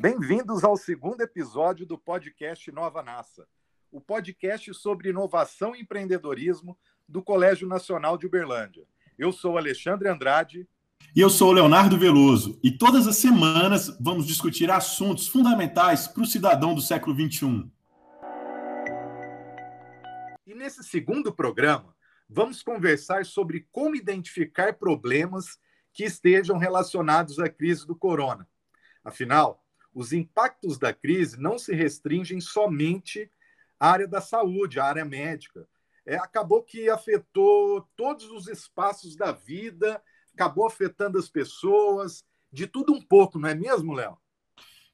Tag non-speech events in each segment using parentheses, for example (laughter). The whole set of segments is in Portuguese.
Bem-vindos ao segundo episódio do podcast Nova NASA, o podcast sobre inovação e empreendedorismo do Colégio Nacional de Uberlândia. Eu sou Alexandre Andrade. E eu sou Leonardo Veloso. E todas as semanas vamos discutir assuntos fundamentais para o cidadão do século XXI. E nesse segundo programa, vamos conversar sobre como identificar problemas que estejam relacionados à crise do corona. Afinal, os impactos da crise não se restringem somente à área da saúde, à área médica. É, acabou que afetou todos os espaços da vida, acabou afetando as pessoas, de tudo um pouco, não é mesmo, Léo?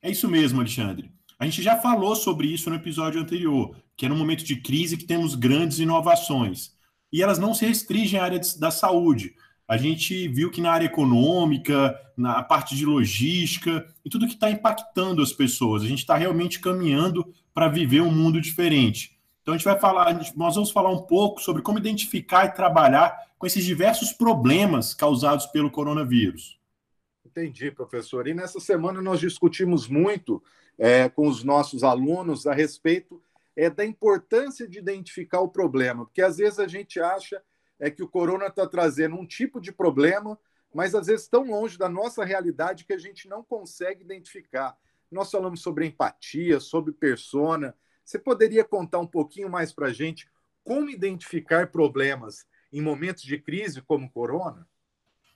É isso mesmo, Alexandre. A gente já falou sobre isso no episódio anterior, que é no momento de crise que temos grandes inovações. E elas não se restringem à área da saúde a gente viu que na área econômica, na parte de logística e tudo que está impactando as pessoas, a gente está realmente caminhando para viver um mundo diferente. Então a gente vai falar, nós vamos falar um pouco sobre como identificar e trabalhar com esses diversos problemas causados pelo coronavírus. Entendi, professor. E nessa semana nós discutimos muito é, com os nossos alunos a respeito é, da importância de identificar o problema, porque às vezes a gente acha é que o corona está trazendo um tipo de problema, mas às vezes tão longe da nossa realidade que a gente não consegue identificar. Nós falamos sobre empatia, sobre persona. Você poderia contar um pouquinho mais para a gente como identificar problemas em momentos de crise como o corona?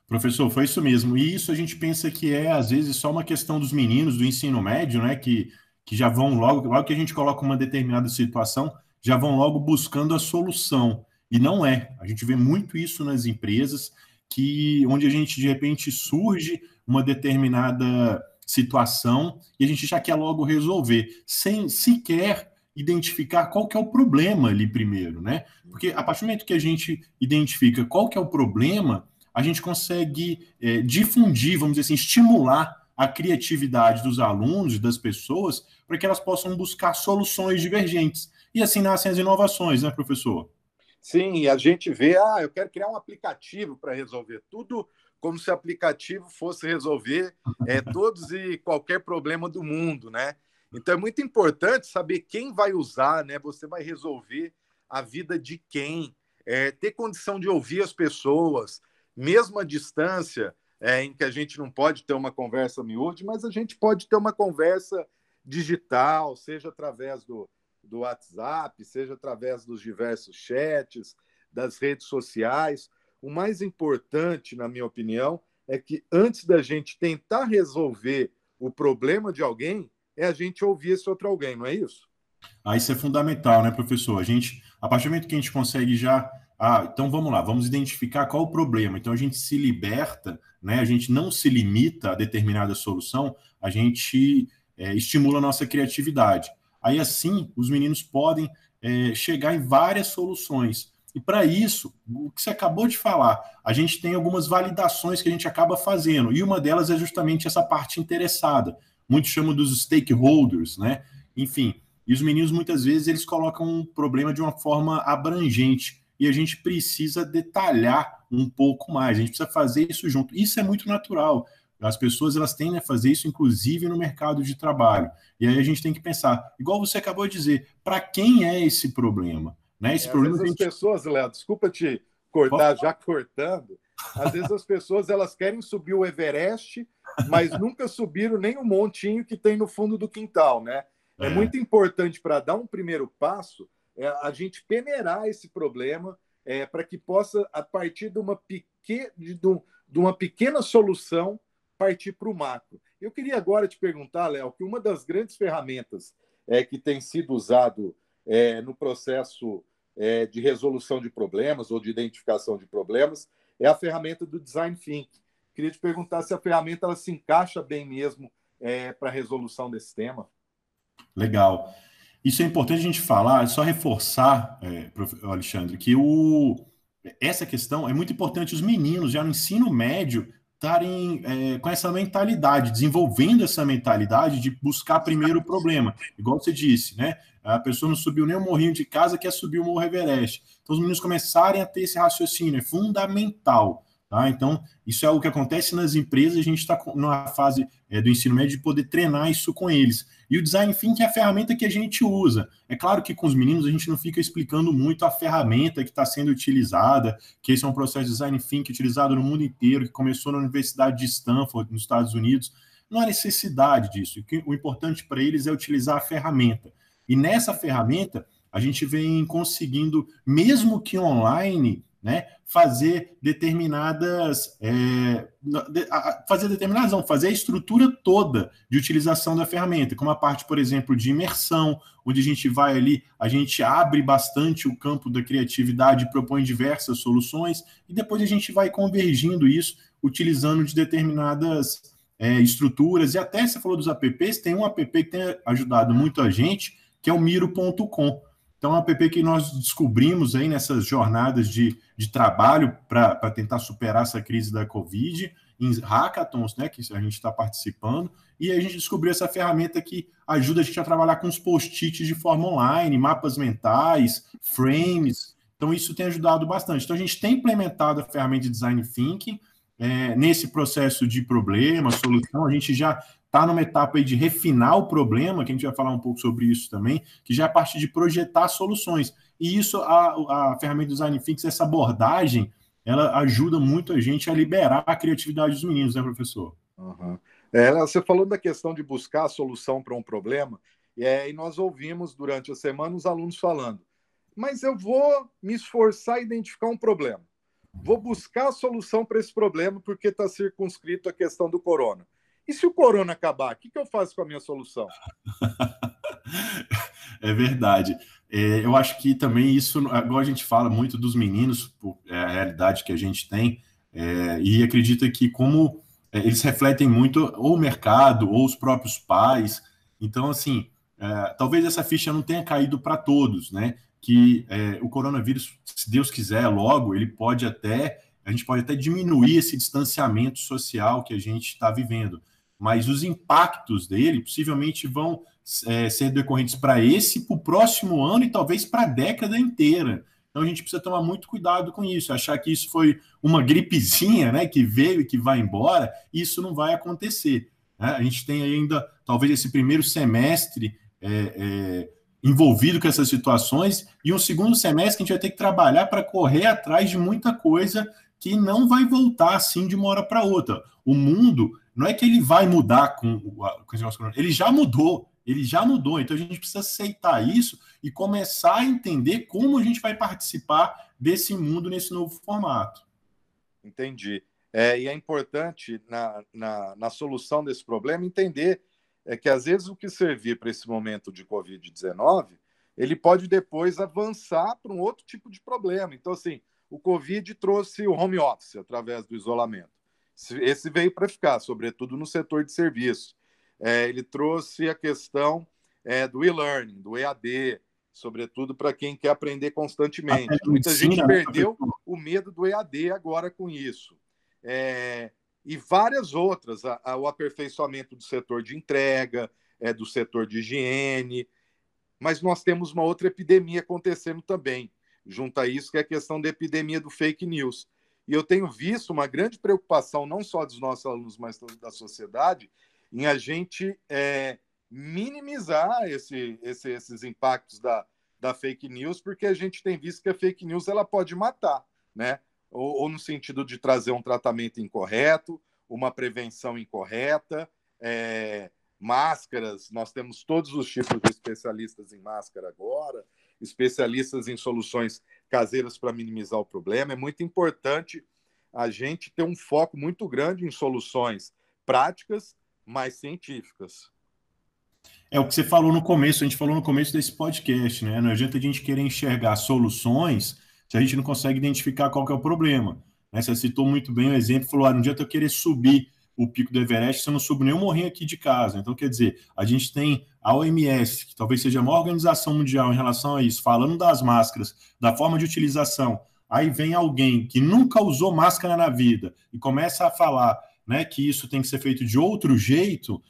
Professor, foi isso mesmo. E isso a gente pensa que é, às vezes, só uma questão dos meninos do ensino médio, né? Que, que já vão logo, logo que a gente coloca uma determinada situação, já vão logo buscando a solução. E não é. A gente vê muito isso nas empresas, que onde a gente de repente surge uma determinada situação e a gente já quer logo resolver, sem sequer identificar qual que é o problema ali primeiro, né? Porque a partir do momento que a gente identifica qual que é o problema, a gente consegue é, difundir, vamos dizer assim, estimular a criatividade dos alunos, das pessoas, para que elas possam buscar soluções divergentes. E assim nascem as inovações, né, professor? Sim, a gente vê, ah, eu quero criar um aplicativo para resolver tudo, como se o aplicativo fosse resolver é, todos e qualquer problema do mundo, né? Então é muito importante saber quem vai usar, né? Você vai resolver a vida de quem, é, ter condição de ouvir as pessoas, mesmo à distância, é, em que a gente não pode ter uma conversa miúde, mas a gente pode ter uma conversa digital, seja através do, do WhatsApp, seja através dos diversos chats, das redes sociais. O mais importante, na minha opinião, é que antes da gente tentar resolver o problema de alguém, é a gente ouvir esse outro alguém, não é isso? Ah, isso é fundamental, né, professor? A gente, a partir do momento que a gente consegue já. Ah, então vamos lá, vamos identificar qual o problema. Então a gente se liberta, né? A gente não se limita a determinada solução, a gente é, estimula a nossa criatividade. Aí assim, os meninos podem é, chegar em várias soluções. E para isso, o que você acabou de falar, a gente tem algumas validações que a gente acaba fazendo, e uma delas é justamente essa parte interessada. Muitos chamam dos stakeholders, né? Enfim, e os meninos muitas vezes eles colocam um problema de uma forma abrangente, e a gente precisa detalhar um pouco mais, a gente precisa fazer isso junto. Isso é muito natural. As pessoas elas tendem a fazer isso, inclusive no mercado de trabalho. E aí a gente tem que pensar, igual você acabou de dizer, para quem é esse problema? Né? Esse é, problema às vezes gente... as pessoas, Léo, desculpa te cortar, já cortando. Às vezes as pessoas elas querem subir o Everest, mas nunca subiram nem o montinho que tem no fundo do quintal, né? É, é muito importante para dar um primeiro passo é, a gente peneirar esse problema é, para que possa, a partir de uma, peque... de, de uma pequena solução, partir para o macro. Eu queria agora te perguntar, Léo, que uma das grandes ferramentas é, que tem sido usado é, no processo é, de resolução de problemas ou de identificação de problemas é a ferramenta do Design Think. Queria te perguntar se a ferramenta ela se encaixa bem mesmo é, para a resolução desse tema. Legal. Isso é importante a gente falar, é só reforçar, é, Alexandre, que o, essa questão é muito importante. Os meninos, já no ensino médio, estarem é, com essa mentalidade, desenvolvendo essa mentalidade de buscar primeiro o problema. Igual você disse, né? A pessoa não subiu nem o morrinho de casa, quer subir o Morro Everest. Então, os meninos começarem a ter esse raciocínio, é fundamental. Tá? Então, isso é o que acontece nas empresas, a gente está na fase é, do ensino médio de poder treinar isso com eles. E o design thinking é a ferramenta que a gente usa. É claro que com os meninos a gente não fica explicando muito a ferramenta que está sendo utilizada, que esse é um processo de design thinking utilizado no mundo inteiro, que começou na Universidade de Stanford, nos Estados Unidos. Não há necessidade disso. O importante para eles é utilizar a ferramenta. E nessa ferramenta, a gente vem conseguindo, mesmo que online, né, fazer determinadas é, fazer determinadas não, fazer a estrutura toda de utilização da ferramenta, como a parte, por exemplo, de imersão, onde a gente vai ali, a gente abre bastante o campo da criatividade, propõe diversas soluções e depois a gente vai convergindo isso utilizando de determinadas é, estruturas e até você falou dos apps, tem um app que tem ajudado muito a gente, que é o miro.com então, é um app que nós descobrimos aí nessas jornadas de, de trabalho para tentar superar essa crise da Covid, em hackathons, né, que a gente está participando, e a gente descobriu essa ferramenta que ajuda a gente a trabalhar com os post-its de forma online, mapas mentais, frames. Então, isso tem ajudado bastante. Então, a gente tem implementado a ferramenta de Design Thinking é, nesse processo de problema, solução. A gente já está numa etapa de refinar o problema, que a gente vai falar um pouco sobre isso também, que já é a parte de projetar soluções. E isso, a, a ferramenta Design Fix, essa abordagem, ela ajuda muito a gente a liberar a criatividade dos meninos, né, professor? Uhum. É, você falou da questão de buscar a solução para um problema, e, é, e nós ouvimos durante a semana os alunos falando, mas eu vou me esforçar a identificar um problema. Vou buscar a solução para esse problema porque está circunscrito a questão do corona. E se o corona acabar, o que, que eu faço com a minha solução? (laughs) é verdade. É, eu acho que também isso, agora a gente fala muito dos meninos, é a realidade que a gente tem, é, e acredita que como é, eles refletem muito ou o mercado ou os próprios pais. Então, assim, é, talvez essa ficha não tenha caído para todos, né? Que é, o coronavírus, se Deus quiser, logo, ele pode até, a gente pode até diminuir esse distanciamento social que a gente está vivendo mas os impactos dele possivelmente vão é, ser decorrentes para esse, para o próximo ano e talvez para a década inteira. Então a gente precisa tomar muito cuidado com isso, achar que isso foi uma gripezinha, né, que veio e que vai embora, isso não vai acontecer. Né? A gente tem ainda talvez esse primeiro semestre é, é, envolvido com essas situações e um segundo semestre que a gente vai ter que trabalhar para correr atrás de muita coisa que não vai voltar assim de uma hora para outra. O mundo não é que ele vai mudar com, com esse negócio, ele já mudou, ele já mudou. Então a gente precisa aceitar isso e começar a entender como a gente vai participar desse mundo nesse novo formato. Entendi. É, e é importante na, na, na solução desse problema entender é que às vezes o que servir para esse momento de Covid-19 ele pode depois avançar para um outro tipo de problema. Então, assim, o Covid trouxe o home office através do isolamento. Esse veio para ficar, sobretudo no setor de serviços. É, ele trouxe a questão é, do e-learning, do EAD, sobretudo para quem quer aprender constantemente. Muita gente né, perdeu o medo do EAD agora com isso. É, e várias outras, a, a, o aperfeiçoamento do setor de entrega, é, do setor de higiene. Mas nós temos uma outra epidemia acontecendo também, junto a isso, que é a questão da epidemia do fake news. E eu tenho visto uma grande preocupação, não só dos nossos alunos, mas da sociedade, em a gente é, minimizar esse, esse, esses impactos da, da fake news, porque a gente tem visto que a fake news ela pode matar, né? Ou, ou no sentido de trazer um tratamento incorreto, uma prevenção incorreta, é, máscaras, nós temos todos os tipos de especialistas em máscara agora, especialistas em soluções caseiras para minimizar o problema. É muito importante a gente ter um foco muito grande em soluções práticas, mas científicas. É o que você falou no começo, a gente falou no começo desse podcast, né? Não adianta a gente querer enxergar soluções se a gente não consegue identificar qual é o problema. Né? Você citou muito bem o exemplo, falou, ah, não adianta eu querer subir o pico do Everest eu não subo nem morrinho aqui de casa. Então, quer dizer, a gente tem a OMS, que talvez seja a maior organização mundial em relação a isso, falando das máscaras, da forma de utilização. Aí vem alguém que nunca usou máscara na vida e começa a falar né, que isso tem que ser feito de outro jeito.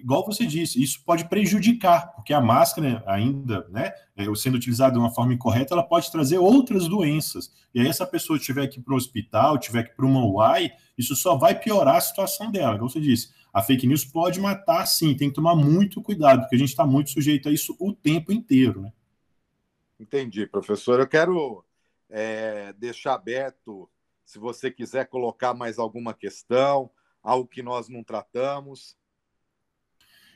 Igual você disse, isso pode prejudicar, porque a máscara ainda, né, é, sendo utilizada de uma forma incorreta, ela pode trazer outras doenças. E aí, essa pessoa tiver que ir para o hospital, tiver que ir para uma UAI, isso só vai piorar a situação dela, igual você disse. A fake news pode matar, sim, tem que tomar muito cuidado, porque a gente está muito sujeito a isso o tempo inteiro, né? Entendi, professor. Eu quero é, deixar aberto, se você quiser colocar mais alguma questão, algo que nós não tratamos.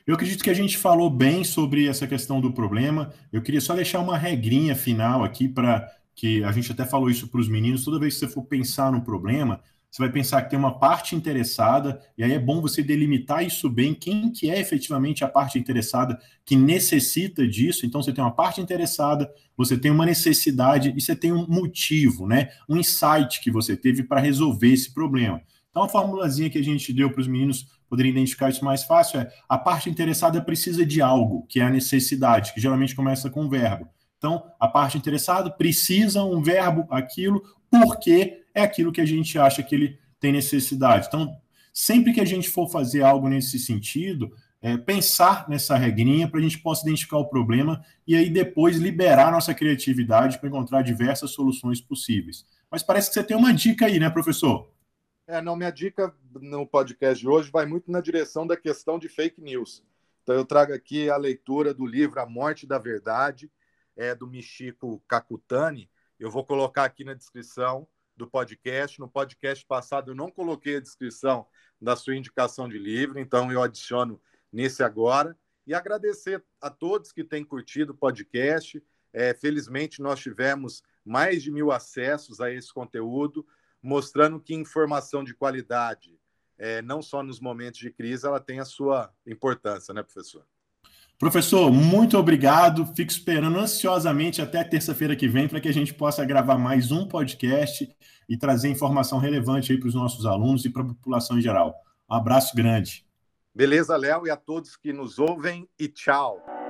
Eu acredito que a gente falou bem sobre essa questão do problema. Eu queria só deixar uma regrinha final aqui para que a gente até falou isso para os meninos. Toda vez que você for pensar no problema, você vai pensar que tem uma parte interessada, e aí é bom você delimitar isso bem, quem que é efetivamente a parte interessada que necessita disso. Então, você tem uma parte interessada, você tem uma necessidade e você tem um motivo, né? Um insight que você teve para resolver esse problema. Então, a formulazinha que a gente deu para os meninos poderem identificar isso mais fácil é a parte interessada precisa de algo, que é a necessidade, que geralmente começa com um verbo. Então, a parte interessada precisa um verbo, aquilo, porque é aquilo que a gente acha que ele tem necessidade. Então, sempre que a gente for fazer algo nesse sentido, é, pensar nessa regrinha para a gente possa identificar o problema e aí depois liberar nossa criatividade para encontrar diversas soluções possíveis. Mas parece que você tem uma dica aí, né, professor? É, não, minha dica no podcast de hoje vai muito na direção da questão de fake news. Então eu trago aqui a leitura do livro A Morte da Verdade, é do Michiko Kakutani. Eu vou colocar aqui na descrição do podcast. No podcast passado eu não coloquei a descrição da sua indicação de livro, então eu adiciono nesse agora. E agradecer a todos que têm curtido o podcast. É, felizmente, nós tivemos mais de mil acessos a esse conteúdo, mostrando que informação de qualidade, é, não só nos momentos de crise, ela tem a sua importância, né, professor? Professor, muito obrigado. Fico esperando ansiosamente até terça-feira que vem para que a gente possa gravar mais um podcast e trazer informação relevante aí para os nossos alunos e para a população em geral. Um abraço grande. Beleza, Léo, e a todos que nos ouvem, e tchau.